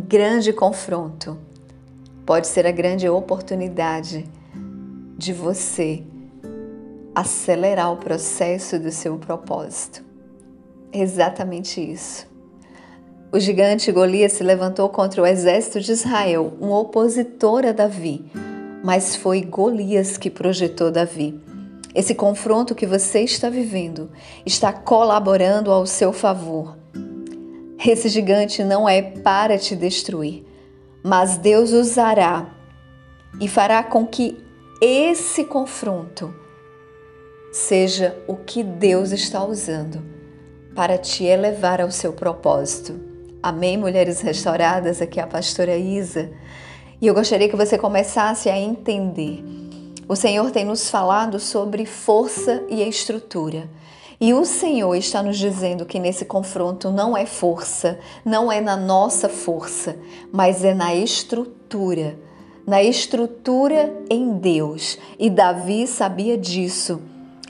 um grande confronto pode ser a grande oportunidade de você acelerar o processo do seu propósito. Exatamente isso. O gigante Golias se levantou contra o exército de Israel, um opositor a Davi, mas foi Golias que projetou Davi. Esse confronto que você está vivendo está colaborando ao seu favor. Esse gigante não é para te destruir, mas Deus usará e fará com que esse confronto seja o que Deus está usando para te elevar ao seu propósito. Amém, mulheres restauradas? Aqui é a pastora Isa. E eu gostaria que você começasse a entender. O Senhor tem nos falado sobre força e estrutura. E o Senhor está nos dizendo que nesse confronto não é força, não é na nossa força, mas é na estrutura. Na estrutura em Deus. E Davi sabia disso.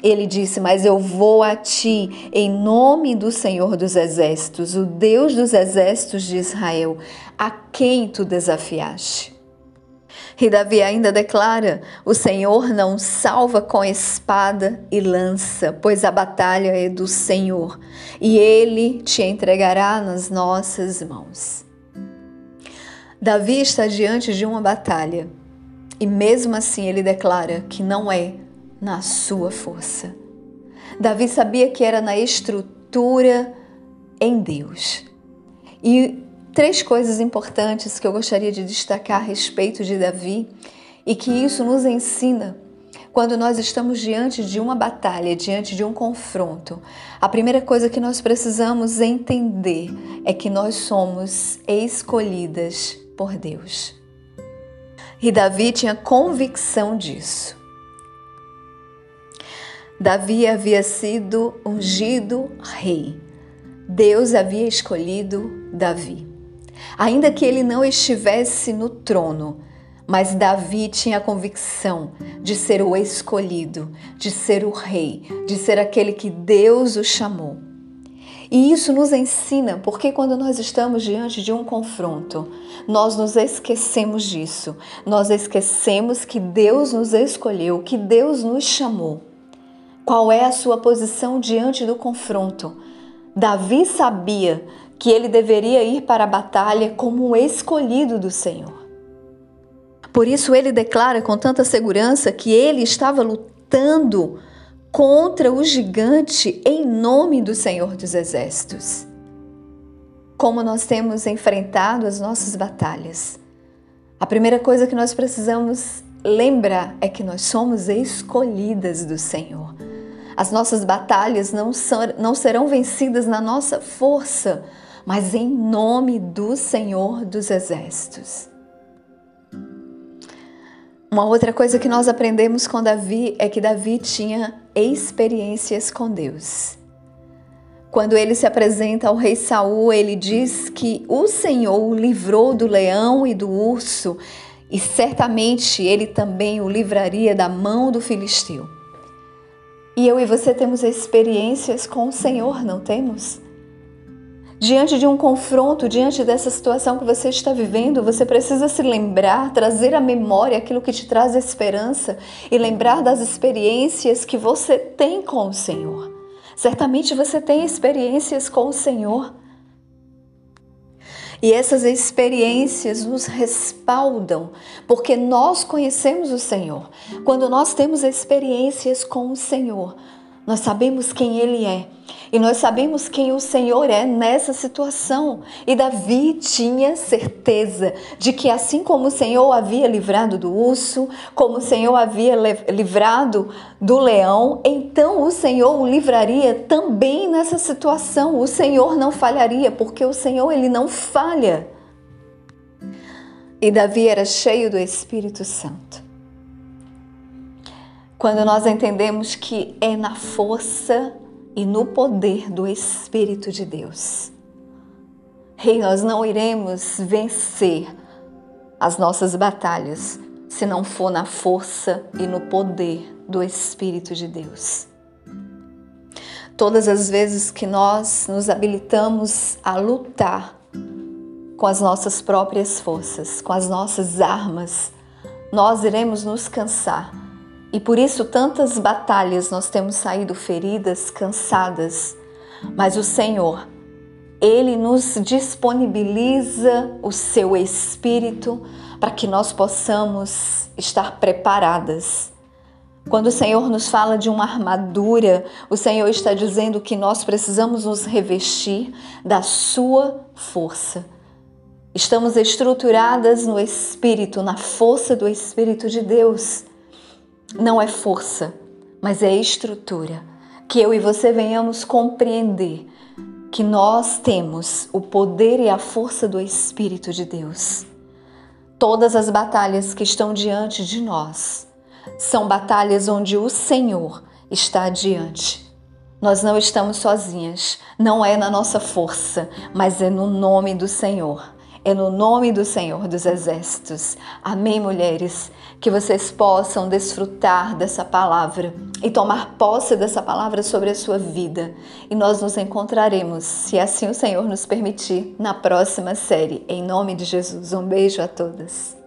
Ele disse: Mas eu vou a ti em nome do Senhor dos Exércitos, o Deus dos exércitos de Israel, a quem tu desafiaste. E Davi ainda declara: O Senhor não salva com espada e lança, pois a batalha é do Senhor, e ele te entregará nas nossas mãos. Davi está diante de uma batalha, e mesmo assim ele declara que não é na sua força. Davi sabia que era na estrutura em Deus. E três coisas importantes que eu gostaria de destacar a respeito de Davi e que isso nos ensina quando nós estamos diante de uma batalha, diante de um confronto. A primeira coisa que nós precisamos entender é que nós somos escolhidas por Deus. E Davi tinha convicção disso. Davi havia sido ungido rei. Deus havia escolhido Davi. Ainda que ele não estivesse no trono, mas Davi tinha a convicção de ser o escolhido, de ser o rei, de ser aquele que Deus o chamou. E isso nos ensina porque quando nós estamos diante de um confronto, nós nos esquecemos disso. Nós esquecemos que Deus nos escolheu, que Deus nos chamou. Qual é a sua posição diante do confronto? Davi sabia que ele deveria ir para a batalha como um escolhido do Senhor. Por isso ele declara com tanta segurança que ele estava lutando contra o gigante em nome do Senhor dos Exércitos. Como nós temos enfrentado as nossas batalhas? A primeira coisa que nós precisamos lembrar é que nós somos escolhidas do Senhor. As nossas batalhas não, são, não serão vencidas na nossa força, mas em nome do Senhor dos Exércitos. Uma outra coisa que nós aprendemos com Davi é que Davi tinha experiências com Deus. Quando ele se apresenta ao rei Saul, ele diz que o Senhor o livrou do leão e do urso, e certamente ele também o livraria da mão do filisteu. E eu e você temos experiências com o Senhor, não temos? Diante de um confronto, diante dessa situação que você está vivendo, você precisa se lembrar, trazer à memória aquilo que te traz esperança e lembrar das experiências que você tem com o Senhor. Certamente você tem experiências com o Senhor. E essas experiências nos respaldam, porque nós conhecemos o Senhor. Quando nós temos experiências com o Senhor, nós sabemos quem Ele é e nós sabemos quem o Senhor é nessa situação. E Davi tinha certeza de que, assim como o Senhor havia livrado do urso, como o Senhor havia livrado do leão, então o Senhor o livraria também nessa situação. O Senhor não falharia, porque o Senhor ele não falha. E Davi era cheio do Espírito Santo. Quando nós entendemos que é na força e no poder do Espírito de Deus. Rei, nós não iremos vencer as nossas batalhas se não for na força e no poder do Espírito de Deus. Todas as vezes que nós nos habilitamos a lutar com as nossas próprias forças, com as nossas armas. Nós iremos nos cansar. E por isso tantas batalhas nós temos saído feridas, cansadas. Mas o Senhor, ele nos disponibiliza o seu espírito para que nós possamos estar preparadas. Quando o Senhor nos fala de uma armadura, o Senhor está dizendo que nós precisamos nos revestir da sua força. Estamos estruturadas no Espírito, na força do Espírito de Deus. Não é força, mas é estrutura. Que eu e você venhamos compreender que nós temos o poder e a força do Espírito de Deus. Todas as batalhas que estão diante de nós são batalhas onde o Senhor está adiante. Nós não estamos sozinhas, não é na nossa força, mas é no nome do Senhor. É no nome do Senhor dos Exércitos. Amém, mulheres? Que vocês possam desfrutar dessa palavra e tomar posse dessa palavra sobre a sua vida. E nós nos encontraremos, se assim o Senhor nos permitir, na próxima série. Em nome de Jesus. Um beijo a todas.